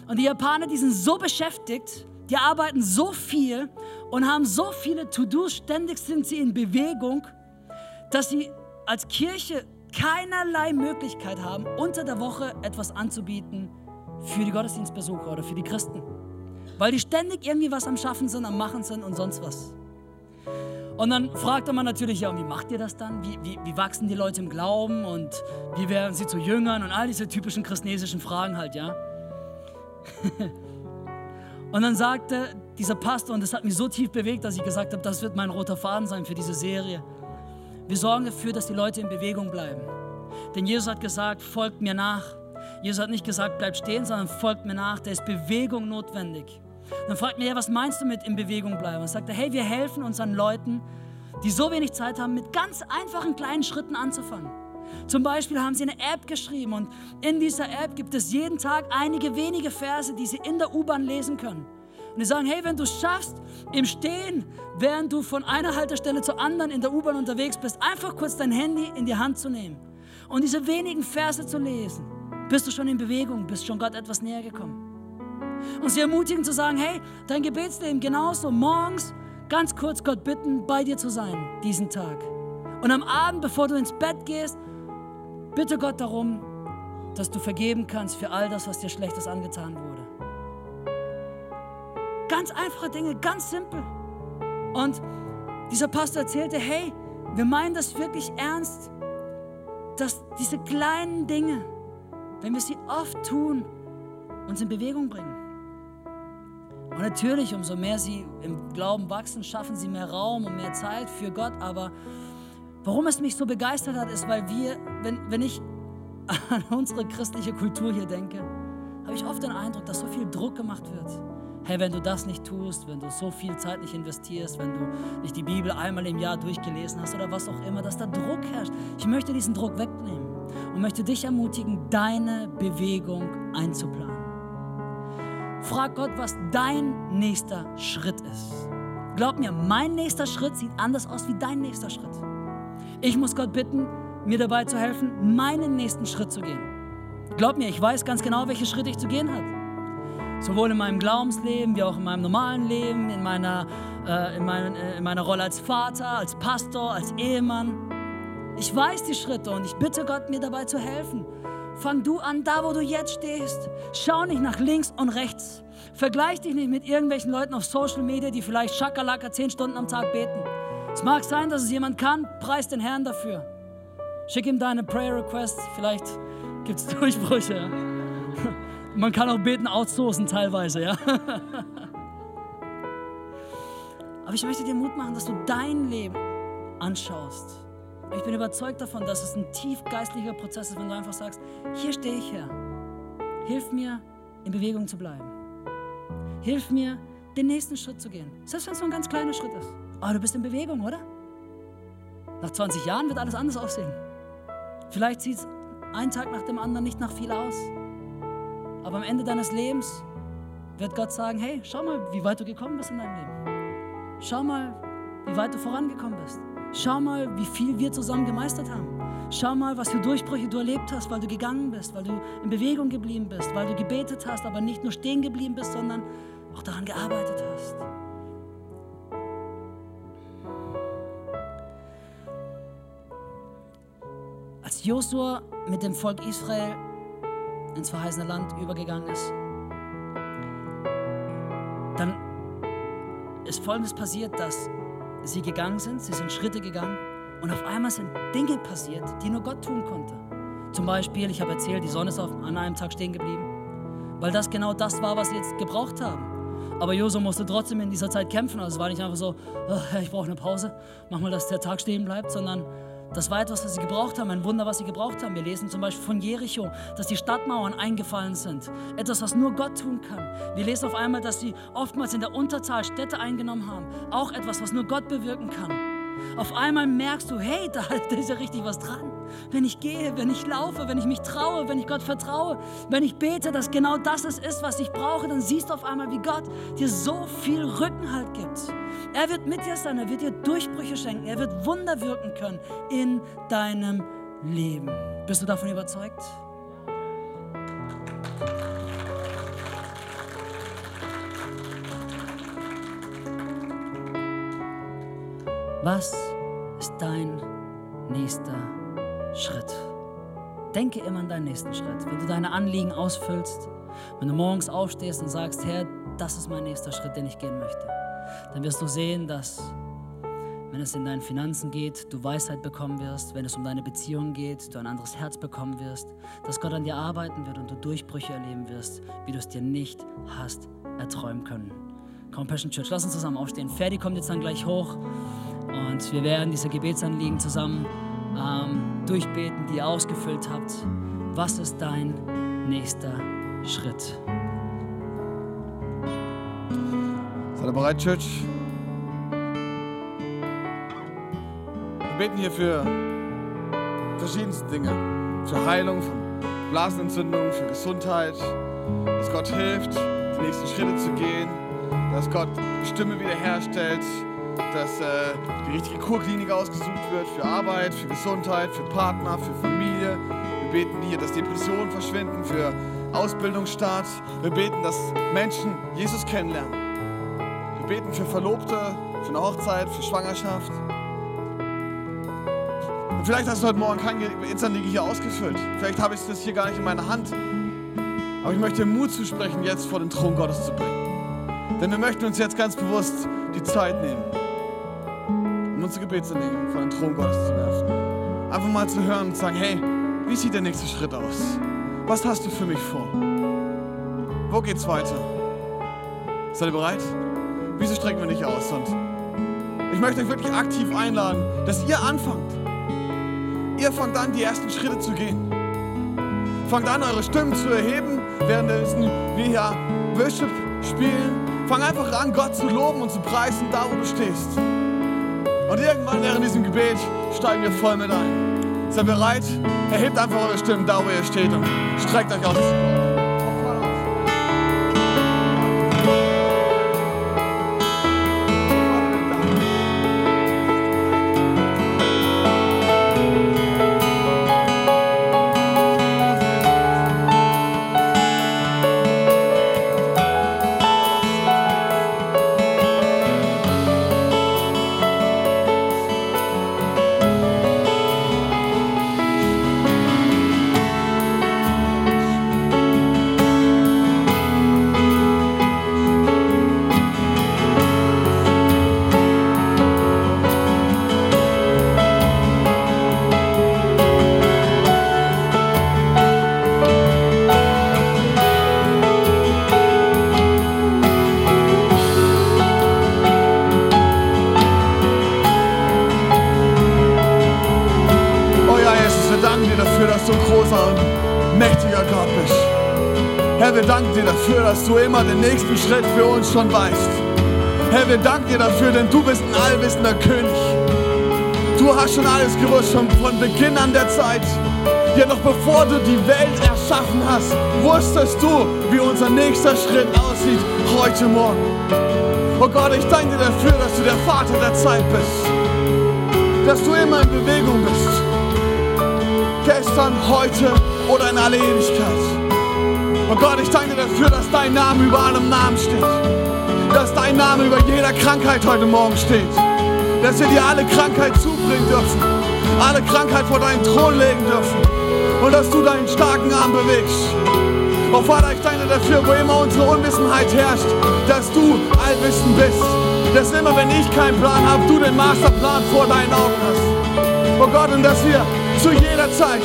Speaker 2: Und die Japaner, die sind so beschäftigt, die arbeiten so viel und haben so viele To-Dos, ständig sind sie in Bewegung, dass sie als Kirche keinerlei Möglichkeit haben, unter der Woche etwas anzubieten für die Gottesdienstbesucher oder für die Christen. Weil die ständig irgendwie was am Schaffen sind, am Machen sind und sonst was. Und dann fragte man natürlich, ja, und wie macht ihr das dann? Wie, wie, wie wachsen die Leute im Glauben und wie werden sie zu Jüngern und all diese typischen christnesischen Fragen halt, ja? Und dann sagte dieser Pastor, und das hat mich so tief bewegt, dass ich gesagt habe, das wird mein roter Faden sein für diese Serie. Wir sorgen dafür, dass die Leute in Bewegung bleiben. Denn Jesus hat gesagt, folgt mir nach. Jesus hat nicht gesagt, bleib stehen, sondern folgt mir nach. Da ist Bewegung notwendig. Dann fragt mir, ja, was meinst du mit in Bewegung bleiben? Und sagte, hey, wir helfen unseren Leuten, die so wenig Zeit haben, mit ganz einfachen kleinen Schritten anzufangen. Zum Beispiel haben sie eine App geschrieben und in dieser App gibt es jeden Tag einige wenige Verse, die sie in der U-Bahn lesen können. Und die sagen, hey, wenn du es schaffst, im Stehen, während du von einer Haltestelle zur anderen in der U-Bahn unterwegs bist, einfach kurz dein Handy in die Hand zu nehmen und diese wenigen Verse zu lesen, bist du schon in Bewegung, bist schon Gott etwas näher gekommen. Und sie ermutigen zu sagen, hey, dein Gebetsleben genauso, morgens ganz kurz Gott bitten, bei dir zu sein, diesen Tag. Und am Abend, bevor du ins Bett gehst, Bitte Gott darum, dass du vergeben kannst für all das, was dir Schlechtes angetan wurde. Ganz einfache Dinge, ganz simpel. Und dieser Pastor erzählte, hey, wir meinen das wirklich ernst, dass diese kleinen Dinge, wenn wir sie oft tun, uns in Bewegung bringen. Und natürlich, umso mehr sie im Glauben wachsen, schaffen sie mehr Raum und mehr Zeit für Gott, aber Warum es mich so begeistert hat, ist, weil wir, wenn, wenn ich an unsere christliche Kultur hier denke, habe ich oft den Eindruck, dass so viel Druck gemacht wird. Hey, wenn du das nicht tust, wenn du so viel Zeit nicht investierst, wenn du nicht die Bibel einmal im Jahr durchgelesen hast oder was auch immer, dass da Druck herrscht. Ich möchte diesen Druck wegnehmen und möchte dich ermutigen, deine Bewegung einzuplanen. Frag Gott, was dein nächster Schritt ist. Glaub mir, mein nächster Schritt sieht anders aus wie dein nächster Schritt. Ich muss Gott bitten, mir dabei zu helfen, meinen nächsten Schritt zu gehen. Glaub mir, ich weiß ganz genau, welche Schritte ich zu gehen habe. Sowohl in meinem Glaubensleben wie auch in meinem normalen Leben, in meiner, äh, in, mein, äh, in meiner Rolle als Vater, als Pastor, als Ehemann. Ich weiß die Schritte und ich bitte Gott, mir dabei zu helfen. Fang du an, da wo du jetzt stehst. Schau nicht nach links und rechts. Vergleich dich nicht mit irgendwelchen Leuten auf Social Media, die vielleicht Schakalaka zehn Stunden am Tag beten. Es mag sein, dass es jemand kann, preis den Herrn dafür. Schick ihm deine Prayer Request. Vielleicht gibt es Durchbrüche. Man kann auch beten outsourcen teilweise, ja. Aber ich möchte dir Mut machen, dass du dein Leben anschaust. Ich bin überzeugt davon, dass es ein tief geistlicher Prozess ist, wenn du einfach sagst, hier stehe ich her. Hilf mir, in Bewegung zu bleiben. Hilf mir, den nächsten Schritt zu gehen. Selbst wenn es nur ein ganz kleiner Schritt ist. Aber du bist in Bewegung, oder? Nach 20 Jahren wird alles anders aussehen. Vielleicht sieht es ein Tag nach dem anderen nicht nach viel aus. Aber am Ende deines Lebens wird Gott sagen, hey, schau mal, wie weit du gekommen bist in deinem Leben. Schau mal, wie weit du vorangekommen bist. Schau mal, wie viel wir zusammen gemeistert haben. Schau mal, was für Durchbrüche du erlebt hast, weil du gegangen bist, weil du in Bewegung geblieben bist, weil du gebetet hast, aber nicht nur stehen geblieben bist, sondern auch daran gearbeitet hast. Als Josua mit dem Volk Israel ins verheißene Land übergegangen ist, dann ist Folgendes passiert, dass sie gegangen sind, sie sind Schritte gegangen und auf einmal sind Dinge passiert, die nur Gott tun konnte. Zum Beispiel, ich habe erzählt, die Sonne ist auf, an einem Tag stehen geblieben, weil das genau das war, was sie jetzt gebraucht haben. Aber Josu musste trotzdem in dieser Zeit kämpfen. Also es war nicht einfach so, oh, ich brauche eine Pause, mach mal, dass der Tag stehen bleibt, sondern das war etwas, was sie gebraucht haben, ein Wunder, was sie gebraucht haben. Wir lesen zum Beispiel von Jericho, dass die Stadtmauern eingefallen sind. Etwas, was nur Gott tun kann. Wir lesen auf einmal, dass sie oftmals in der Unterzahl Städte eingenommen haben. Auch etwas, was nur Gott bewirken kann. Auf einmal merkst du, hey, da, da ist ja richtig was dran. Wenn ich gehe, wenn ich laufe, wenn ich mich traue, wenn ich Gott vertraue, wenn ich bete, dass genau das es ist, was ich brauche, dann siehst du auf einmal, wie Gott dir so viel Rückenhalt gibt. Er wird mit dir sein, er wird dir Durchbrüche schenken, er wird Wunder wirken können in deinem Leben. Bist du davon überzeugt? Was ist dein nächster Schritt? Denke immer an deinen nächsten Schritt. Wenn du deine Anliegen ausfüllst, wenn du morgens aufstehst und sagst, Herr, das ist mein nächster Schritt, den ich gehen möchte, dann wirst du sehen, dass wenn es in deinen Finanzen geht, du Weisheit bekommen wirst, wenn es um deine Beziehung geht, du ein anderes Herz bekommen wirst, dass Gott an dir arbeiten wird und du Durchbrüche erleben wirst, wie du es dir nicht hast erträumen können. Compassion Church, lass uns zusammen aufstehen. Ferdi kommt jetzt dann gleich hoch. Und wir werden diese Gebetsanliegen zusammen ähm, durchbeten, die ihr ausgefüllt habt. Was ist dein nächster Schritt?
Speaker 1: Seid bereit, Church? Wir beten hier für verschiedenste Dinge. Für Heilung von Blasenentzündung, für Gesundheit, dass Gott hilft, die nächsten Schritte zu gehen, dass Gott die Stimme wiederherstellt, dass äh, die richtige Kurklinik ausgesucht wird für Arbeit, für Gesundheit, für Partner, für Familie. Wir beten hier, dass Depressionen verschwinden, für Ausbildungsstart. Wir beten, dass Menschen Jesus kennenlernen. Wir beten für Verlobte, für eine Hochzeit, für Schwangerschaft. Und vielleicht hast du heute Morgen kein Instanliege hier ausgefüllt. Vielleicht habe ich das hier gar nicht in meiner Hand. Aber ich möchte dir Mut zusprechen, jetzt vor den Thron Gottes zu bringen. Denn wir möchten uns jetzt ganz bewusst die Zeit nehmen unsere Gebetsanliegen vor den Thron Gottes zu werfen. Einfach mal zu hören und zu sagen, hey, wie sieht der nächste Schritt aus? Was hast du für mich vor? Wo geht's weiter? Seid ihr bereit? Wieso strecken wir nicht aus? Und ich möchte euch wirklich aktiv einladen, dass ihr anfangt. Ihr fangt an, die ersten Schritte zu gehen. Fangt an, eure Stimmen zu erheben, während wir hier Worship spielen. Fang einfach an, Gott zu loben und zu preisen, da wo du stehst. Und irgendwann während diesem Gebet steigen wir voll mit ein. Seid bereit? Erhebt einfach eure Stimmen da, wo ihr steht und streckt euch aus. Schon weißt. Herr, wir danken dir dafür, denn du bist ein allwissender König. Du hast schon alles gewusst, schon von Beginn an der Zeit. Ja, noch bevor du die Welt erschaffen hast, wusstest du, wie unser nächster Schritt aussieht heute Morgen. Oh Gott, ich danke dir dafür, dass du der Vater der Zeit bist. Dass du immer in Bewegung bist. Gestern, heute oder in alle Ewigkeit. Oh Gott, ich danke dir dafür, dass dein Name über allem Namen steht. Dass dein Name über jeder Krankheit heute Morgen steht. Dass wir dir alle Krankheit zubringen dürfen. Alle Krankheit vor deinen Thron legen dürfen. Und dass du deinen starken Arm bewegst. Oh Vater, ich danke dafür, wo immer unsere Unwissenheit herrscht, dass du allwissend bist. Dass immer, wenn ich keinen Plan habe, du den Masterplan vor deinen Augen hast. Oh Gott, und dass wir zu jeder Zeit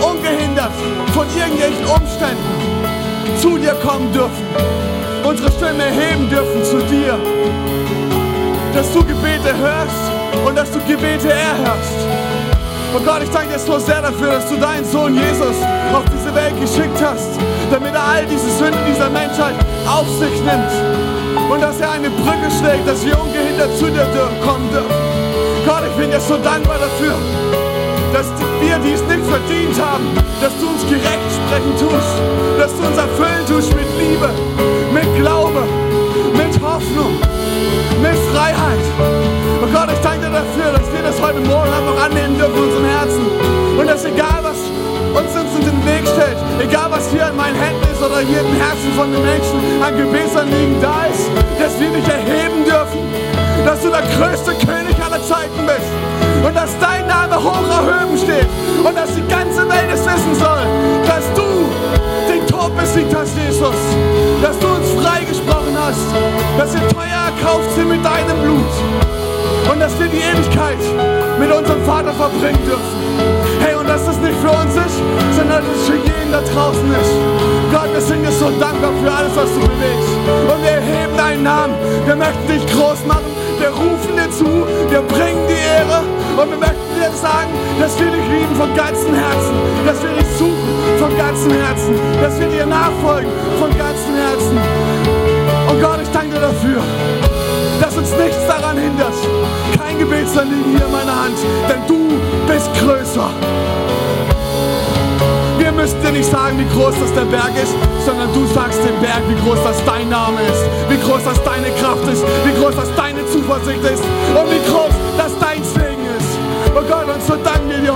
Speaker 1: ungehindert von irgendwelchen Umständen zu dir kommen dürfen, unsere Stimme erheben dürfen zu dir, dass du Gebete hörst und dass du Gebete erhörst. Und Gott, ich danke dir so sehr dafür, dass du deinen Sohn Jesus auf diese Welt geschickt hast, damit er all diese Sünden dieser Menschheit auf sich nimmt und dass er eine Brücke schlägt, dass wir ungehindert zu dir kommen dürfen. Gott, ich bin dir so dankbar dafür, dass wir dies nicht verdient haben, dass du uns gerecht sprechen tust, dass du uns erfüllen tust mit Liebe, mit Glaube, mit Hoffnung, mit Freiheit. Und Gott, ich danke dir dafür, dass wir das heute Morgen einfach annehmen dürfen in unserem Herzen. Und dass egal was uns in den Weg stellt, egal was hier in meinen Händen ist oder hier im Herzen von den Menschen an Gebetsanliegen da ist, dass wir dich erheben dürfen, dass du der größte König und dass dein Name hoch erhöben steht und dass die ganze Welt es wissen soll, dass du den Tod besiegt hast, Jesus, dass du uns freigesprochen hast, dass wir teuer erkauft sind mit deinem Blut und dass wir die Ewigkeit mit unserem Vater verbringen dürfen. Hey, und dass das nicht für uns ist, sondern dass es für jeden da draußen ist. Gott, wir sind dir so dankbar für alles, was du bewegst. Und wir erheben deinen Namen. Wir möchten dich groß machen. Wir rufen dir zu. Wir bringen die Ehre. Und wir möchten dir sagen, dass wir dich lieben von ganzem Herzen. Dass wir dich suchen von ganzem Herzen. Dass wir dir nachfolgen von ganzem Herzen. Und Gott, ich danke dir dafür dass uns nichts daran hindert. Kein Gebetsanliegen hier in meiner Hand, denn du bist größer. Wir müssen dir nicht sagen, wie groß das der Berg ist, sondern du sagst dem Berg, wie groß das dein Name ist, wie groß das deine Kraft ist, wie groß das deine Zuversicht ist und wie groß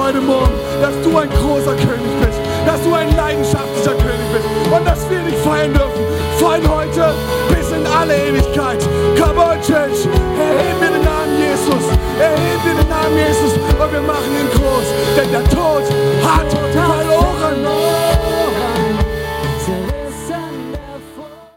Speaker 1: heute Morgen, dass du ein großer König bist, dass du ein leidenschaftlicher König bist und dass wir dich feiern dürfen. Feiern heute bis in alle Ewigkeit. Come on, Church, erheben wir den Namen Jesus, erheben wir den Namen Jesus und wir machen ihn groß, denn der Tod hat verloren.